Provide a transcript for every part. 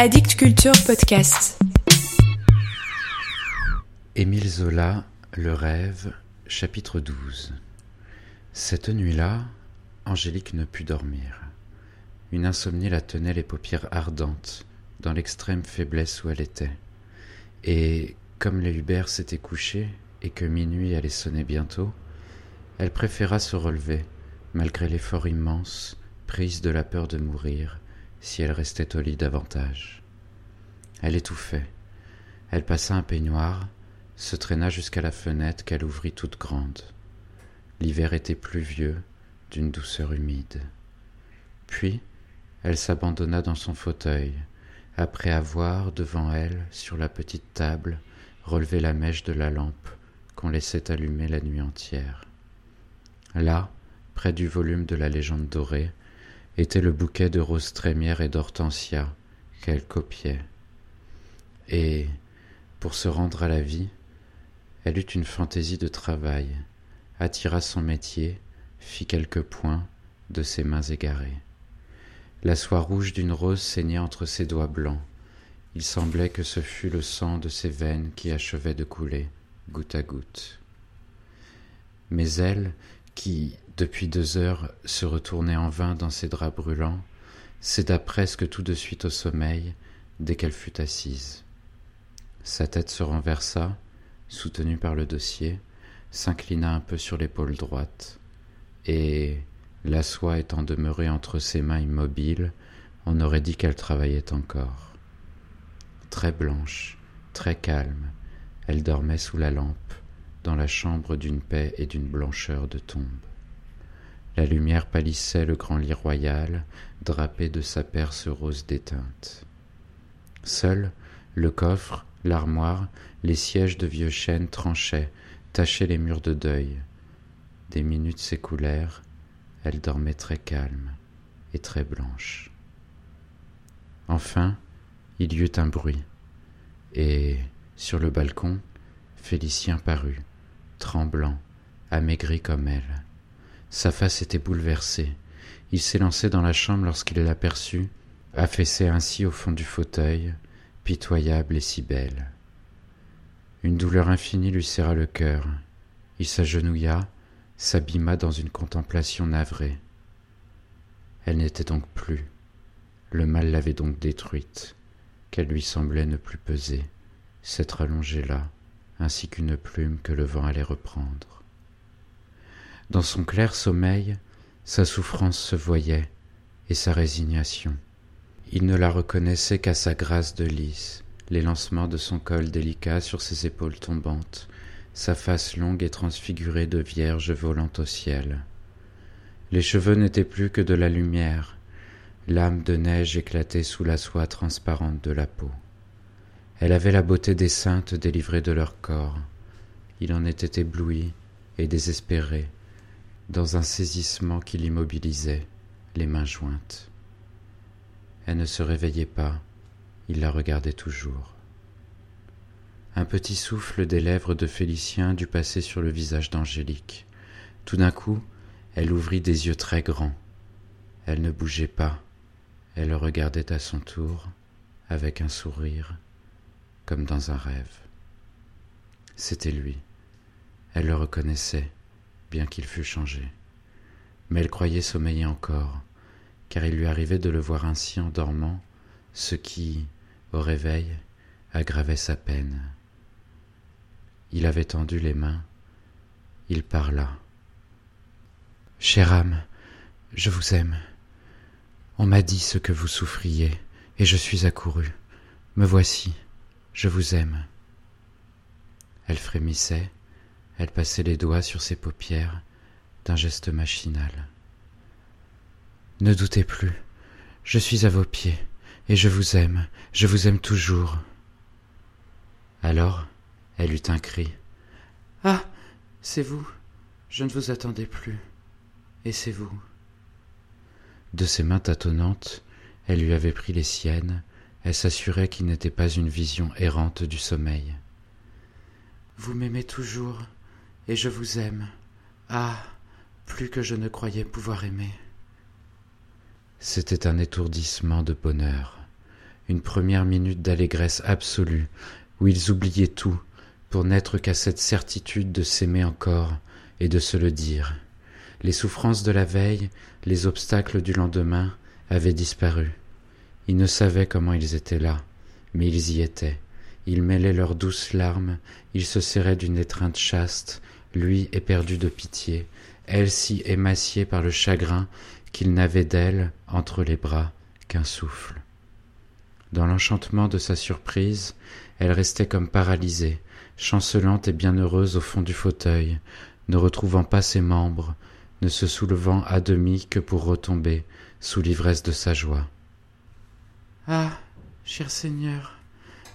Addict Culture Podcast. Émile Zola, Le rêve, chapitre 12. Cette nuit-là, Angélique ne put dormir. Une insomnie la tenait les paupières ardentes, dans l'extrême faiblesse où elle était. Et, comme les Hubert s'étaient couchés et que minuit allait sonner bientôt, elle préféra se relever, malgré l'effort immense, prise de la peur de mourir, si elle restait au lit davantage. Elle étouffait. Elle passa un peignoir, se traîna jusqu'à la fenêtre qu'elle ouvrit toute grande. L'hiver était pluvieux, d'une douceur humide. Puis, elle s'abandonna dans son fauteuil, après avoir, devant elle, sur la petite table, relevé la mèche de la lampe qu'on laissait allumer la nuit entière. Là, près du volume de la légende dorée, était le bouquet de roses trémières et d'hortensias qu'elle copiait. Et, pour se rendre à la vie, elle eut une fantaisie de travail, attira son métier, fit quelques points de ses mains égarées. La soie rouge d'une rose saignait entre ses doigts blancs. Il semblait que ce fût le sang de ses veines qui achevait de couler, goutte à goutte. Mais elle, qui, depuis deux heures, se retournait en vain dans ses draps brûlants, céda presque tout de suite au sommeil dès qu'elle fut assise. Sa tête se renversa, soutenue par le dossier, s'inclina un peu sur l'épaule droite, et, la soie étant demeurée entre ses mains immobiles, on aurait dit qu'elle travaillait encore. Très blanche, très calme, elle dormait sous la lampe, dans la chambre d'une paix et d'une blancheur de tombe. La lumière pâlissait le grand lit royal, drapé de sa perce rose déteinte. Seul, le coffre, l'armoire, les sièges de vieux chênes tranchaient, tachaient les murs de deuil. Des minutes s'écoulèrent, elle dormait très calme et très blanche. Enfin, il y eut un bruit, et, sur le balcon, Félicien parut, tremblant, amaigri comme elle. Sa face était bouleversée. Il s'élançait dans la chambre lorsqu'il l'aperçut, affaissée ainsi au fond du fauteuil, pitoyable et si belle. Une douleur infinie lui serra le cœur. Il s'agenouilla, s'abîma dans une contemplation navrée. Elle n'était donc plus. Le mal l'avait donc détruite, qu'elle lui semblait ne plus peser, s'être allongée là, ainsi qu'une plume que le vent allait reprendre. Dans son clair sommeil, sa souffrance se voyait, et sa résignation. Il ne la reconnaissait qu'à sa grâce de lys, les lancements de son col délicat sur ses épaules tombantes, sa face longue et transfigurée de vierge volant au ciel. Les cheveux n'étaient plus que de la lumière, l'âme de neige éclatait sous la soie transparente de la peau. Elle avait la beauté des saintes délivrées de leur corps. Il en était ébloui et désespéré, dans un saisissement qui l'immobilisait, les mains jointes. Elle ne se réveillait pas, il la regardait toujours. Un petit souffle des lèvres de Félicien dut passer sur le visage d'Angélique. Tout d'un coup, elle ouvrit des yeux très grands. Elle ne bougeait pas. Elle le regardait à son tour, avec un sourire, comme dans un rêve. C'était lui. Elle le reconnaissait, bien qu'il fût changé. Mais elle croyait sommeiller encore, car il lui arrivait de le voir ainsi en dormant, ce qui, au réveil, aggravait sa peine. Il avait tendu les mains. Il parla. Chère âme, je vous aime. On m'a dit ce que vous souffriez, et je suis accouru. Me voici, je vous aime. Elle frémissait, elle passait les doigts sur ses paupières d'un geste machinal. Ne doutez plus, je suis à vos pieds, et je vous aime, je vous aime toujours. Alors, elle eut un cri. Ah. C'est vous. Je ne vous attendais plus. Et c'est vous. De ses mains tâtonnantes, elle lui avait pris les siennes, elle s'assurait qu'il n'était pas une vision errante du sommeil. Vous m'aimez toujours, et je vous aime. Ah. Plus que je ne croyais pouvoir aimer. C'était un étourdissement de bonheur, une première minute d'allégresse absolue, où ils oubliaient tout, pour n'être qu'à cette certitude de s'aimer encore et de se le dire. Les souffrances de la veille, les obstacles du lendemain avaient disparu. Ils ne savaient comment ils étaient là, mais ils y étaient. Ils mêlaient leurs douces larmes, ils se serraient d'une étreinte chaste, lui éperdu de pitié, elle si émaciée par le chagrin qu'il n'avait d'elle, entre les bras, qu'un souffle. Dans l'enchantement de sa surprise, elle restait comme paralysée, chancelante et bienheureuse au fond du fauteuil, ne retrouvant pas ses membres, ne se soulevant à demi que pour retomber sous l'ivresse de sa joie. Ah, cher Seigneur,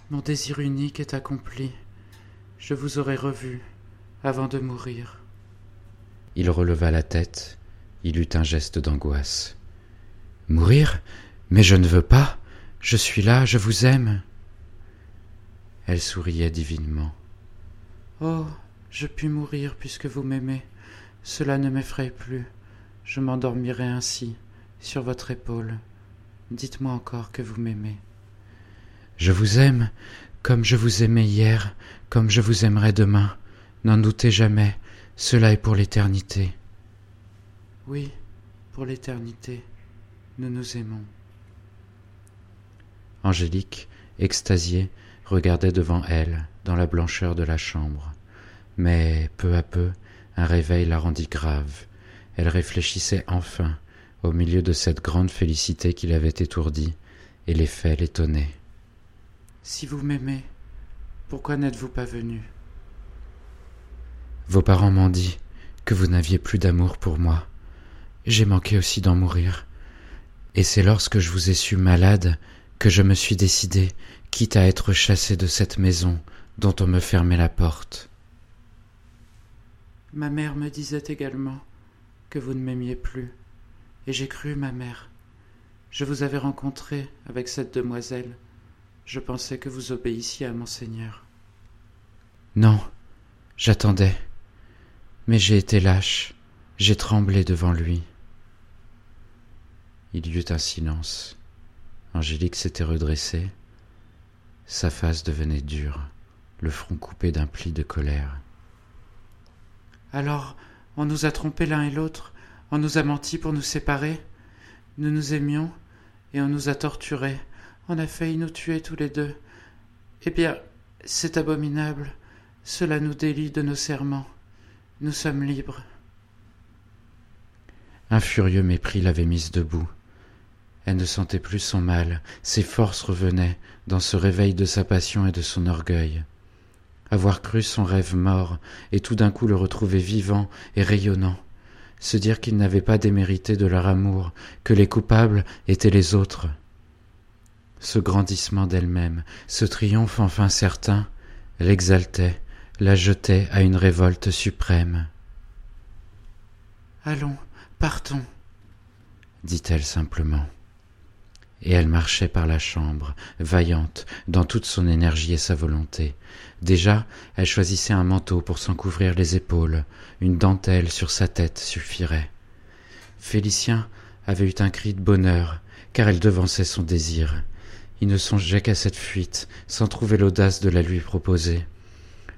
mon désir unique est accompli. Je vous aurais revu avant de mourir. Il releva la tête, il eut un geste d'angoisse. Mourir? Mais je ne veux pas. Je suis là, je vous aime. Elle souriait divinement. Oh, je puis mourir puisque vous m'aimez. Cela ne m'effraie plus. Je m'endormirai ainsi, sur votre épaule. Dites-moi encore que vous m'aimez. Je vous aime, comme je vous aimais hier, comme je vous aimerai demain. N'en doutez jamais, cela est pour l'éternité. Oui, pour l'éternité, nous nous aimons. Angélique, extasiée, regardait devant elle, dans la blancheur de la chambre. Mais, peu à peu, un réveil la rendit grave. Elle réfléchissait enfin, au milieu de cette grande félicité qui l'avait étourdie, et les faits l'étonnaient. Si vous m'aimez, pourquoi n'êtes-vous pas venu? Vos parents m'ont dit que vous n'aviez plus d'amour pour moi. J'ai manqué aussi d'en mourir. Et c'est lorsque je vous ai su malade que je me suis décidé, quitte à être chassé de cette maison dont on me fermait la porte. Ma mère me disait également que vous ne m'aimiez plus, et j'ai cru ma mère. Je vous avais rencontré avec cette demoiselle. Je pensais que vous obéissiez à monseigneur. Non, j'attendais. Mais j'ai été lâche, j'ai tremblé devant lui. Il y eut un silence. Angélique s'était redressée. Sa face devenait dure, le front coupé d'un pli de colère. Alors, on nous a trompés l'un et l'autre, on nous a menti pour nous séparer. Nous nous aimions, et on nous a torturés, on a failli nous tuer tous les deux. Eh bien, c'est abominable, cela nous délie de nos serments. Nous sommes libres. Un furieux mépris l'avait mise debout. Elle ne sentait plus son mal, ses forces revenaient dans ce réveil de sa passion et de son orgueil. Avoir cru son rêve mort et tout d'un coup le retrouver vivant et rayonnant, se dire qu'il n'avait pas démérité de leur amour, que les coupables étaient les autres. Ce grandissement d'elle-même, ce triomphe enfin certain, l'exaltait, la jetait à une révolte suprême. Allons, partons, dit-elle simplement et elle marchait par la chambre, vaillante, dans toute son énergie et sa volonté. Déjà, elle choisissait un manteau pour s'en couvrir les épaules, une dentelle sur sa tête suffirait. Félicien avait eu un cri de bonheur, car elle devançait son désir. Il ne songeait qu'à cette fuite, sans trouver l'audace de la lui proposer.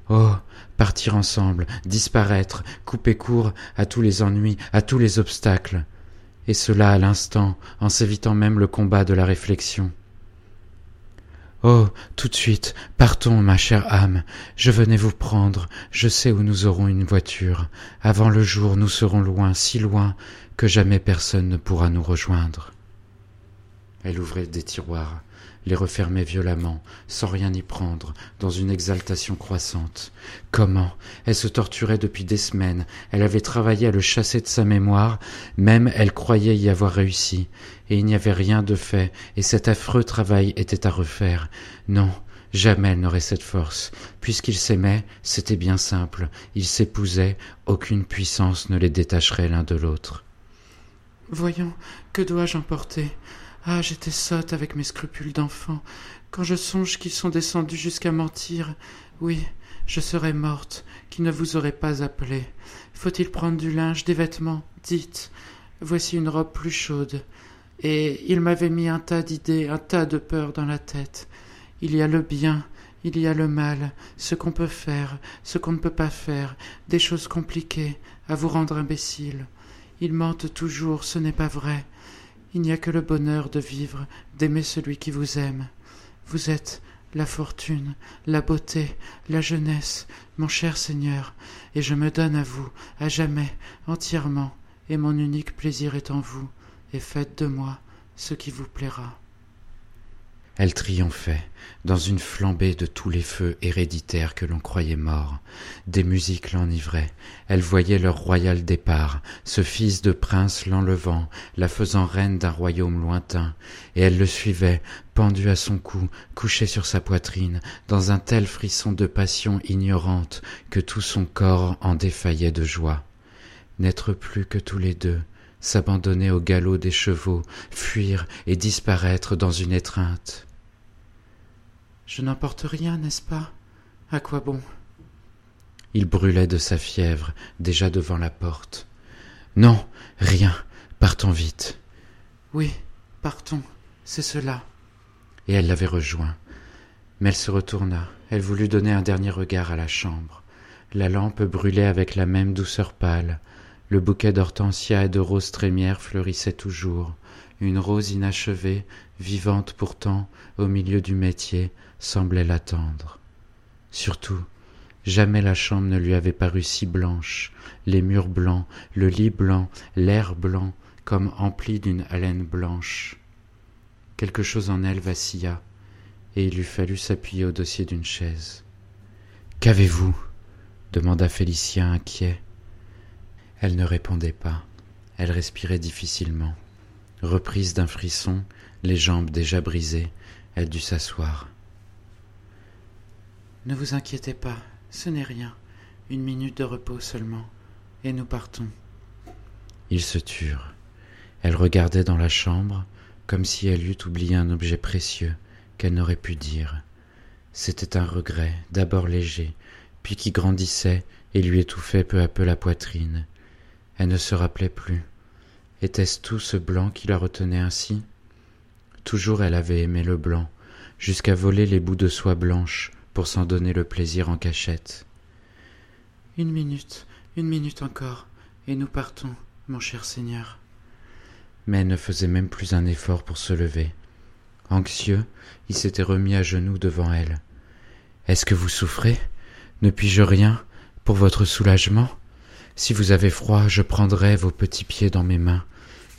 Oh. Partir ensemble, disparaître, couper court à tous les ennuis, à tous les obstacles et cela à l'instant, en s'évitant même le combat de la réflexion. Oh, tout de suite, partons, ma chère âme, je venais vous prendre, je sais où nous aurons une voiture. Avant le jour, nous serons loin, si loin, que jamais personne ne pourra nous rejoindre. Elle ouvrait des tiroirs, les refermait violemment, sans rien y prendre, dans une exaltation croissante. Comment Elle se torturait depuis des semaines, elle avait travaillé à le chasser de sa mémoire, même elle croyait y avoir réussi, et il n'y avait rien de fait, et cet affreux travail était à refaire. Non, jamais elle n'aurait cette force. Puisqu'ils s'aimaient, c'était bien simple, ils s'épousaient, aucune puissance ne les détacherait l'un de l'autre. Voyons, que dois-je emporter? Ah, j'étais sotte avec mes scrupules d'enfant. Quand je songe qu'ils sont descendus jusqu'à mentir, oui, je serais morte, qui ne vous aurait pas appelé. Faut-il prendre du linge, des vêtements? Dites. Voici une robe plus chaude. et il m'avait mis un tas d'idées, un tas de peurs dans la tête. Il y a le bien, il y a le mal, ce qu'on peut faire, ce qu'on ne peut pas faire, des choses compliquées, à vous rendre imbécile. Il mente toujours, ce n'est pas vrai. Il n'y a que le bonheur de vivre, d'aimer celui qui vous aime. Vous êtes la fortune, la beauté, la jeunesse, mon cher Seigneur, et je me donne à vous, à jamais, entièrement, et mon unique plaisir est en vous, et faites de moi ce qui vous plaira. Elle triomphait, dans une flambée de tous les feux héréditaires que l'on croyait morts. Des musiques l'enivraient. Elle voyait leur royal départ, ce fils de prince l'enlevant, la faisant reine d'un royaume lointain, et elle le suivait, pendu à son cou, couché sur sa poitrine, dans un tel frisson de passion ignorante que tout son corps en défaillait de joie. N'être plus que tous les deux, s'abandonner au galop des chevaux, fuir et disparaître dans une étreinte. Je n'emporte rien, n'est-ce pas? À quoi bon? Il brûlait de sa fièvre, déjà devant la porte. Non, rien, partons vite. Oui, partons, c'est cela. Et elle l'avait rejoint. Mais elle se retourna, elle voulut donner un dernier regard à la chambre. La lampe brûlait avec la même douceur pâle, le bouquet d'hortensias et de roses trémières fleurissait toujours. Une rose inachevée, vivante pourtant, au milieu du métier, semblait l'attendre. Surtout, jamais la chambre ne lui avait paru si blanche, les murs blancs, le lit blanc, l'air blanc, comme empli d'une haleine blanche. Quelque chose en elle vacilla, et il eût fallu s'appuyer au dossier d'une chaise. Qu'avez-vous? demanda Félicien inquiet. Elle ne répondait pas. Elle respirait difficilement. Reprise d'un frisson, les jambes déjà brisées, elle dut s'asseoir. Ne vous inquiétez pas, ce n'est rien. Une minute de repos seulement, et nous partons. Ils se turent. Elle regardait dans la chambre, comme si elle eût oublié un objet précieux qu'elle n'aurait pu dire. C'était un regret, d'abord léger, puis qui grandissait et lui étouffait peu à peu la poitrine. Elle ne se rappelait plus. Était-ce tout ce blanc qui la retenait ainsi? Toujours elle avait aimé le blanc, jusqu'à voler les bouts de soie blanche pour s'en donner le plaisir en cachette. Une minute, une minute encore, et nous partons, mon cher Seigneur. Mais elle ne faisait même plus un effort pour se lever. Anxieux, il s'était remis à genoux devant elle. Est-ce que vous souffrez? Ne puis-je rien pour votre soulagement? Si vous avez froid, je prendrai vos petits pieds dans mes mains,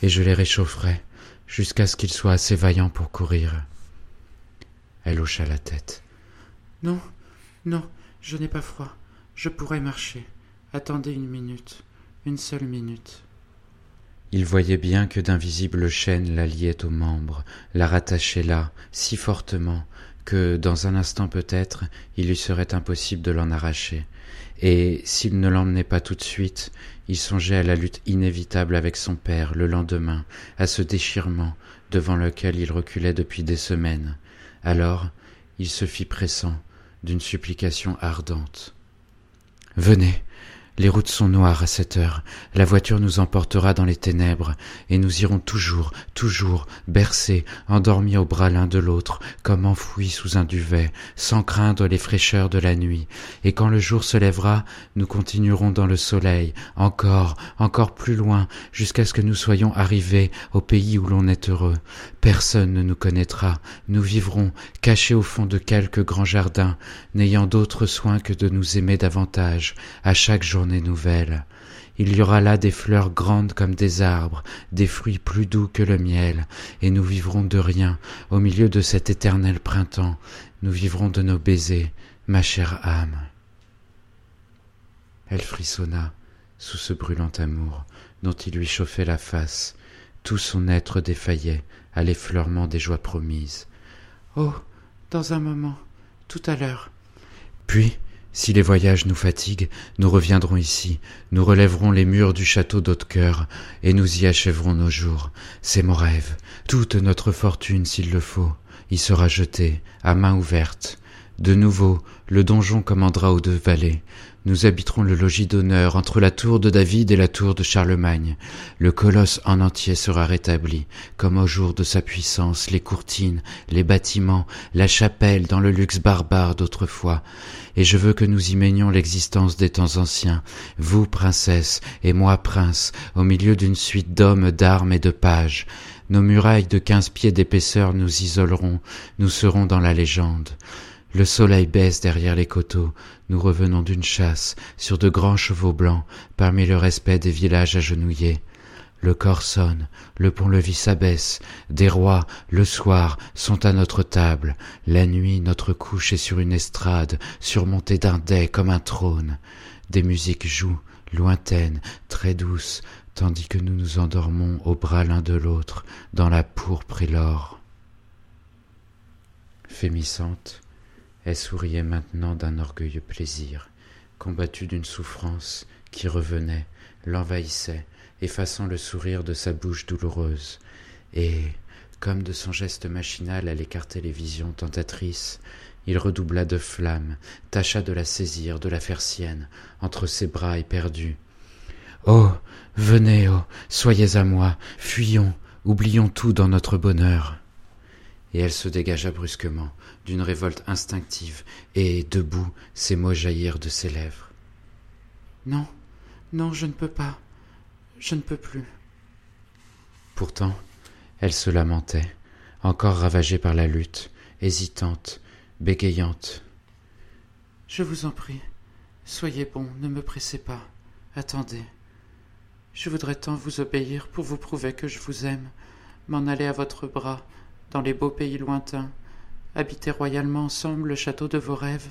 et je les réchaufferai, jusqu'à ce qu'ils soient assez vaillants pour courir. Elle hocha la tête. Non, non, je n'ai pas froid. Je pourrai marcher. Attendez une minute, une seule minute. Il voyait bien que d'invisibles chaînes la liaient aux membres, la rattachaient là, si fortement, que, dans un instant peut-être, il lui serait impossible de l'en arracher, et s'il ne l'emmenait pas tout de suite, il songeait à la lutte inévitable avec son père le lendemain, à ce déchirement devant lequel il reculait depuis des semaines. Alors il se fit pressant d'une supplication ardente. Venez, les routes sont noires à cette heure, la voiture nous emportera dans les ténèbres, et nous irons toujours, toujours, bercés, endormis au bras l'un de l'autre, comme enfouis sous un duvet, sans craindre les fraîcheurs de la nuit, et quand le jour se lèvera, nous continuerons dans le soleil, encore, encore plus loin, jusqu'à ce que nous soyons arrivés au pays où l'on est heureux. Personne ne nous connaîtra, nous vivrons, cachés au fond de quelque grand jardin, n'ayant d'autre soin que de nous aimer davantage, à chaque nouvelle. Il y aura là des fleurs grandes comme des arbres, des fruits plus doux que le miel, et nous vivrons de rien au milieu de cet éternel printemps. Nous vivrons de nos baisers, ma chère âme. Elle frissonna sous ce brûlant amour dont il lui chauffait la face. Tout son être défaillait à l'effleurement des joies promises. Oh, dans un moment, tout à l'heure. Puis, si les voyages nous fatiguent, nous reviendrons ici, nous relèverons les murs du château d'Hautecoeur, et nous y achèverons nos jours. C'est mon rêve. Toute notre fortune, s'il le faut, y sera jetée, à main ouverte. De nouveau, le donjon commandera aux deux vallées. Nous habiterons le logis d'honneur entre la tour de David et la tour de Charlemagne. Le colosse en entier sera rétabli, comme au jour de sa puissance, les courtines, les bâtiments, la chapelle dans le luxe barbare d'autrefois. Et je veux que nous y menions l'existence des temps anciens, vous, princesse, et moi, prince, au milieu d'une suite d'hommes, d'armes et de pages. Nos murailles de quinze pieds d'épaisseur nous isoleront, nous serons dans la légende. Le soleil baisse derrière les coteaux, nous revenons d'une chasse, sur de grands chevaux blancs, parmi le respect des villages agenouillés. Le corps sonne, le pont-levis s'abaisse, des rois, le soir, sont à notre table, la nuit notre couche est sur une estrade, surmontée d'un dais comme un trône. Des musiques jouent, lointaines, très douces, tandis que nous nous endormons au bras l'un de l'autre, dans la pourpre et l'or. Fémissante, elle souriait maintenant d'un orgueilleux plaisir, combattu d'une souffrance qui revenait, l'envahissait, effaçant le sourire de sa bouche douloureuse, et, comme de son geste machinal elle écartait les visions tentatrices, il redoubla de flamme, tâcha de la saisir, de la faire sienne, entre ses bras éperdus. Oh. Venez, oh. Soyez à moi, fuyons, oublions tout dans notre bonheur. Et elle se dégagea brusquement, d'une révolte instinctive, et, debout, ces mots jaillirent de ses lèvres. Non, non, je ne peux pas. Je ne peux plus. Pourtant, elle se lamentait, encore ravagée par la lutte, hésitante, bégayante. Je vous en prie, soyez bon, ne me pressez pas. Attendez. Je voudrais tant vous obéir pour vous prouver que je vous aime, m'en aller à votre bras, dans les beaux pays lointains, habiter royalement ensemble le château de vos rêves.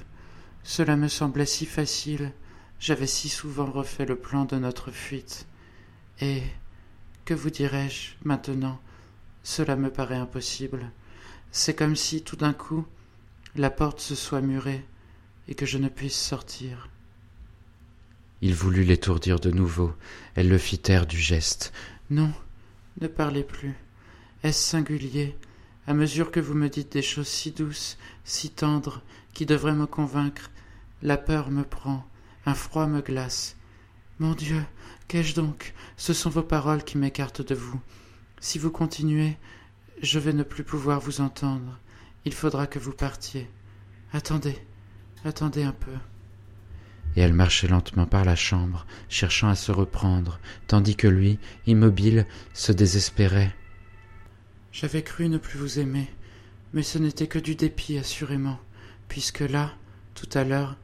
Cela me semblait si facile, j'avais si souvent refait le plan de notre fuite. Et que vous dirais-je maintenant? Cela me paraît impossible. C'est comme si tout d'un coup la porte se soit murée et que je ne puisse sortir. Il voulut l'étourdir de nouveau. Elle le fit taire du geste. Non, ne parlez plus. Est-ce singulier? À mesure que vous me dites des choses si douces, si tendres, qui devraient me convaincre, la peur me prend, un froid me glace. Mon Dieu, qu'ai-je donc? Ce sont vos paroles qui m'écartent de vous. Si vous continuez, je vais ne plus pouvoir vous entendre. Il faudra que vous partiez. Attendez, attendez un peu et elle marchait lentement par la chambre, cherchant à se reprendre, tandis que lui, immobile, se désespérait. J'avais cru ne plus vous aimer, mais ce n'était que du dépit, assurément, puisque là, tout à l'heure,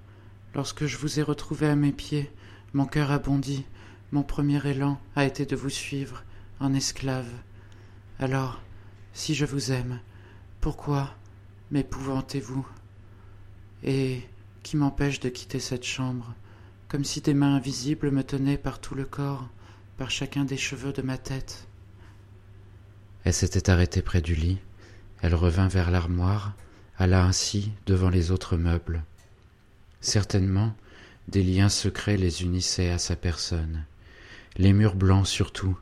lorsque je vous ai retrouvé à mes pieds, mon cœur a bondi, mon premier élan a été de vous suivre, en esclave. Alors, si je vous aime, pourquoi m'épouvantez-vous? Et qui m'empêche de quitter cette chambre, comme si des mains invisibles me tenaient par tout le corps, par chacun des cheveux de ma tête? Elle s'était arrêtée près du lit, elle revint vers l'armoire, alla ainsi devant les autres meubles. Certainement, des liens secrets les unissaient à sa personne. Les murs blancs surtout,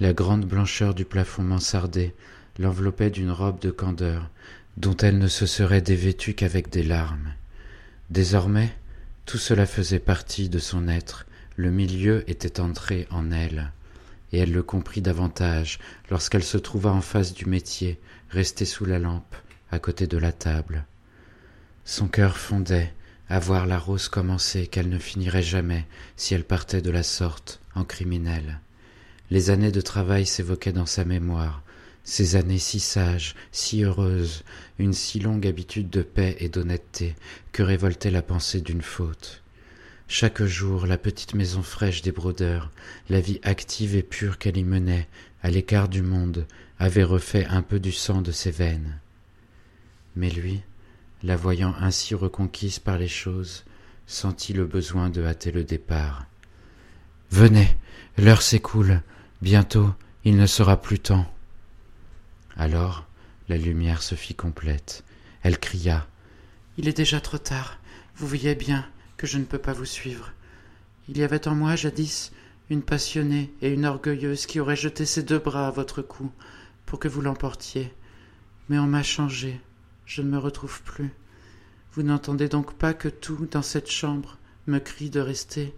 la grande blancheur du plafond mansardé l'enveloppaient d'une robe de candeur, dont elle ne se serait dévêtue qu'avec des larmes. Désormais, tout cela faisait partie de son être, le milieu était entré en elle, et elle le comprit davantage lorsqu'elle se trouva en face du métier, restée sous la lampe, à côté de la table. Son cœur fondait à voir la rose commencer qu'elle ne finirait jamais si elle partait de la sorte, en criminelle. Les années de travail s'évoquaient dans sa mémoire, ces années si sages, si heureuses, une si longue habitude de paix et d'honnêteté que révoltait la pensée d'une faute. Chaque jour, la petite maison fraîche des brodeurs, la vie active et pure qu'elle y menait, à l'écart du monde, avait refait un peu du sang de ses veines. Mais lui, la voyant ainsi reconquise par les choses, sentit le besoin de hâter le départ. Venez, l'heure s'écoule, bientôt il ne sera plus temps. Alors la lumière se fit complète. Elle cria. Il est déjà trop tard. Vous voyez bien que je ne peux pas vous suivre. Il y avait en moi jadis une passionnée et une orgueilleuse qui aurait jeté ses deux bras à votre cou pour que vous l'emportiez. Mais on m'a changé. Je ne me retrouve plus. Vous n'entendez donc pas que tout dans cette chambre me crie de rester,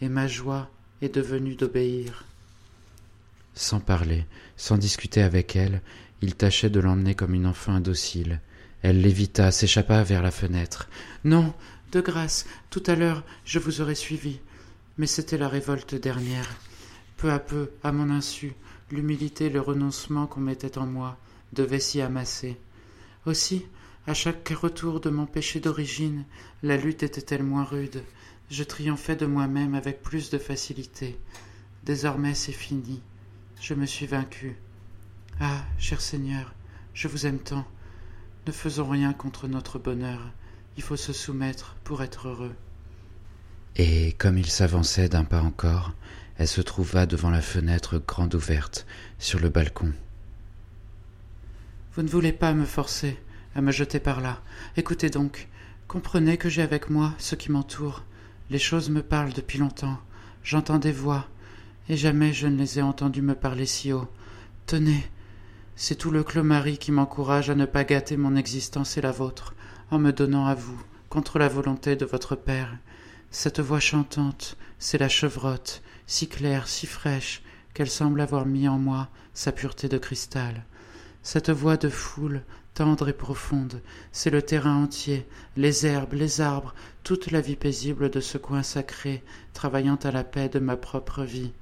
et ma joie est devenue d'obéir. Sans parler, sans discuter avec elle, il tâchait de l'emmener comme une enfant indocile. Elle l'évita, s'échappa vers la fenêtre. Non, de grâce, tout à l'heure je vous aurais suivi. Mais c'était la révolte dernière. Peu à peu, à mon insu, l'humilité et le renoncement qu'on mettait en moi devaient s'y amasser. Aussi, à chaque retour de mon péché d'origine, la lutte était-elle moins rude? Je triomphais de moi-même avec plus de facilité. Désormais c'est fini. Je me suis vaincu. Ah, cher Seigneur, je vous aime tant. Ne faisons rien contre notre bonheur. Il faut se soumettre pour être heureux. Et comme il s'avançait d'un pas encore, elle se trouva devant la fenêtre grande ouverte, sur le balcon. Vous ne voulez pas me forcer à me jeter par là. Écoutez donc, comprenez que j'ai avec moi ce qui m'entoure. Les choses me parlent depuis longtemps. J'entends des voix, et jamais je ne les ai entendues me parler si haut. Tenez, c'est tout le Clos-Marie qui m'encourage à ne pas gâter mon existence et la vôtre, en me donnant à vous, contre la volonté de votre Père. Cette voix chantante, c'est la chevrotte, si claire, si fraîche, qu'elle semble avoir mis en moi sa pureté de cristal. Cette voix de foule, tendre et profonde, c'est le terrain entier, les herbes, les arbres, toute la vie paisible de ce coin sacré, travaillant à la paix de ma propre vie.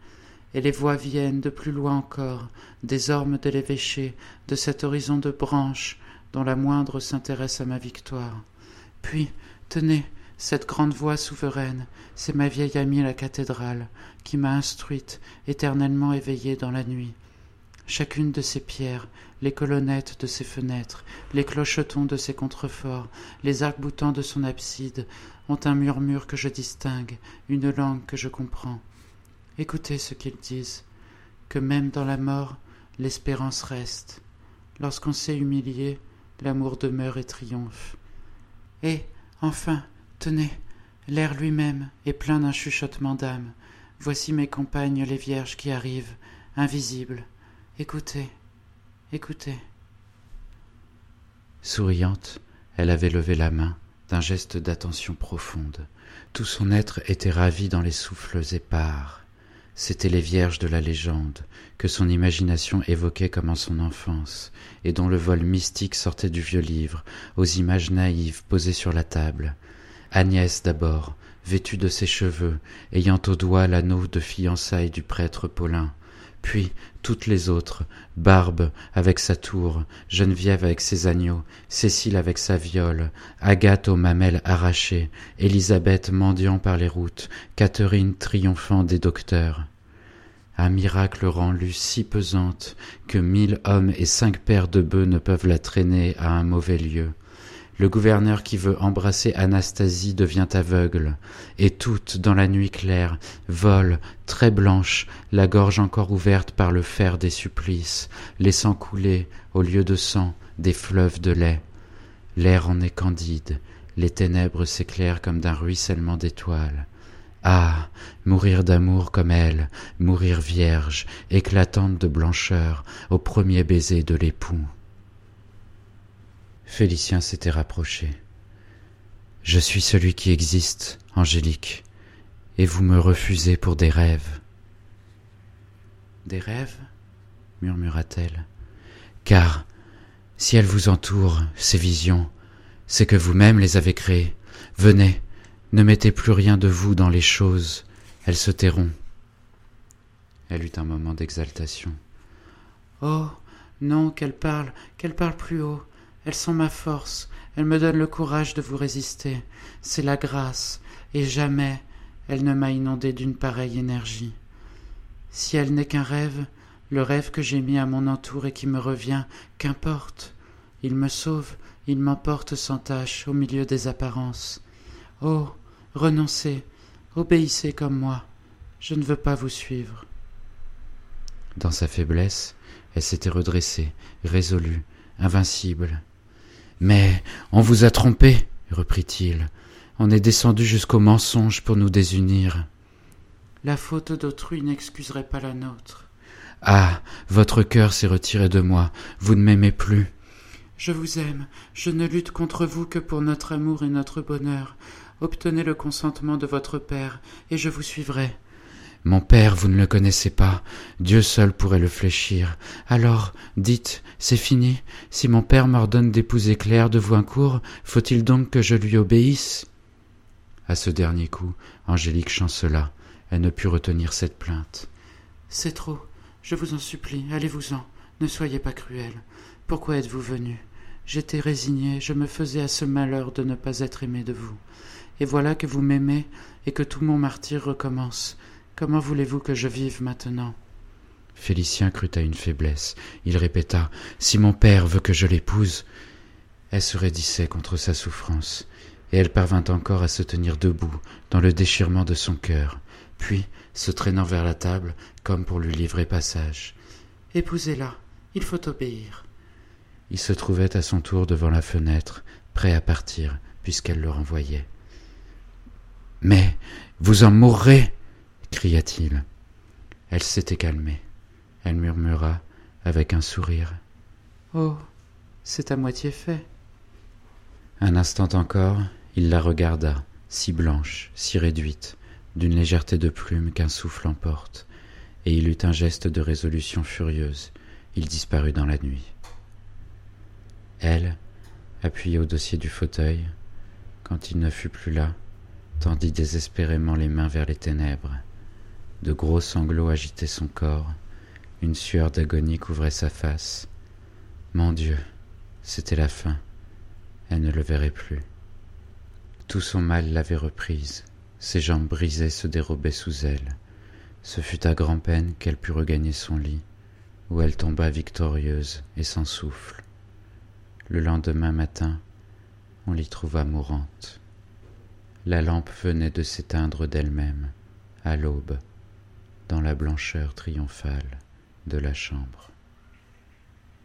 Et les voix viennent de plus loin encore, des ormes de l'évêché, de cet horizon de branches, dont la moindre s'intéresse à ma victoire. Puis, tenez, cette grande voix souveraine, c'est ma vieille amie la cathédrale, qui m'a instruite, éternellement éveillée dans la nuit. Chacune de ces pierres, les colonnettes de ses fenêtres, les clochetons de ses contreforts, les arcs-boutants de son abside, ont un murmure que je distingue, une langue que je comprends. Écoutez ce qu'ils disent, que même dans la mort, l'espérance reste. Lorsqu'on s'est humilié, l'amour demeure et triomphe. Et, enfin, tenez, l'air lui-même est plein d'un chuchotement d'âme. Voici mes compagnes les vierges qui arrivent, invisibles. Écoutez, écoutez. Souriante, elle avait levé la main d'un geste d'attention profonde. Tout son être était ravi dans les souffles épars. C'étaient les vierges de la légende, que son imagination évoquait comme en son enfance, et dont le vol mystique sortait du vieux livre, aux images naïves posées sur la table. Agnès d'abord, vêtue de ses cheveux, ayant au doigt l'anneau de fiançailles du prêtre Paulin, puis toutes les autres, Barbe avec sa tour, Geneviève avec ses agneaux, Cécile avec sa viole, Agathe aux mamelles arrachées, Élisabeth mendiant par les routes, Catherine triomphant des docteurs. Un miracle rend l'eau si pesante que mille hommes et cinq paires de bœufs ne peuvent la traîner à un mauvais lieu. Le gouverneur qui veut embrasser Anastasie devient aveugle, et toutes, dans la nuit claire, volent, très blanches, la gorge encore ouverte par le fer des supplices, laissant couler, au lieu de sang, des fleuves de lait. L'air en est candide, les ténèbres s'éclairent comme d'un ruissellement d'étoiles. Ah. Mourir d'amour comme elle, mourir vierge, éclatante de blancheur, au premier baiser de l'époux. Félicien s'était rapproché. Je suis celui qui existe, Angélique, et vous me refusez pour des rêves. Des rêves? murmura-t-elle. Car, si elles vous entourent, ces visions, c'est que vous-même les avez créées. Venez, ne mettez plus rien de vous dans les choses, elles se tairont. Elle eut un moment d'exaltation. Oh, non, qu'elle parle, qu'elle parle plus haut. Elles sont ma force, elles me donnent le courage de vous résister. C'est la grâce, et jamais elle ne m'a inondé d'une pareille énergie. Si elle n'est qu'un rêve, le rêve que j'ai mis à mon entour et qui me revient, qu'importe. Il me sauve, il m'emporte sans tâche au milieu des apparences. Oh. Renoncez, obéissez comme moi. Je ne veux pas vous suivre. Dans sa faiblesse, elle s'était redressée, résolue, invincible. Mais on vous a trompé, reprit-il. On est descendu jusqu'au mensonge pour nous désunir. La faute d'autrui n'excuserait pas la nôtre. Ah. Votre cœur s'est retiré de moi. Vous ne m'aimez plus. Je vous aime, je ne lutte contre vous que pour notre amour et notre bonheur. Obtenez le consentement de votre père, et je vous suivrai. Mon père, vous ne le connaissez pas. Dieu seul pourrait le fléchir. Alors, dites, c'est fini. Si mon père m'ordonne d'épouser Claire de Voincourt, faut-il donc que je lui obéisse? À ce dernier coup, Angélique chancela. Elle ne put retenir cette plainte. C'est trop. Je vous en supplie, allez-vous-en. Ne soyez pas cruel. Pourquoi êtes-vous venu? J'étais résigné, je me faisais à ce malheur de ne pas être aimé de vous. Et voilà que vous m'aimez et que tout mon martyr recommence. Comment voulez-vous que je vive maintenant? Félicien crut à une faiblesse. Il répéta Si mon père veut que je l'épouse. Elle se raidissait contre sa souffrance, et elle parvint encore à se tenir debout dans le déchirement de son cœur, puis, se traînant vers la table, comme pour lui livrer passage. Épousez-la, il faut obéir. Il se trouvait à son tour devant la fenêtre, prêt à partir, puisqu'elle le renvoyait. Mais vous en mourrez cria-t-il. Elle s'était calmée. Elle murmura avec un sourire. Oh. C'est à moitié fait. Un instant encore, il la regarda, si blanche, si réduite, d'une légèreté de plume qu'un souffle emporte, et il eut un geste de résolution furieuse. Il disparut dans la nuit. Elle, appuyée au dossier du fauteuil, quand il ne fut plus là, tendit désespérément les mains vers les ténèbres. De gros sanglots agitaient son corps, une sueur d'agonie couvrait sa face. Mon Dieu, c'était la fin. Elle ne le verrait plus. Tout son mal l'avait reprise. Ses jambes brisées se dérobaient sous elle. Ce fut à grand-peine qu'elle put regagner son lit, où elle tomba victorieuse et sans souffle. Le lendemain matin, on l'y trouva mourante. La lampe venait de s'éteindre d'elle-même, à l'aube, dans la blancheur triomphale de la chambre.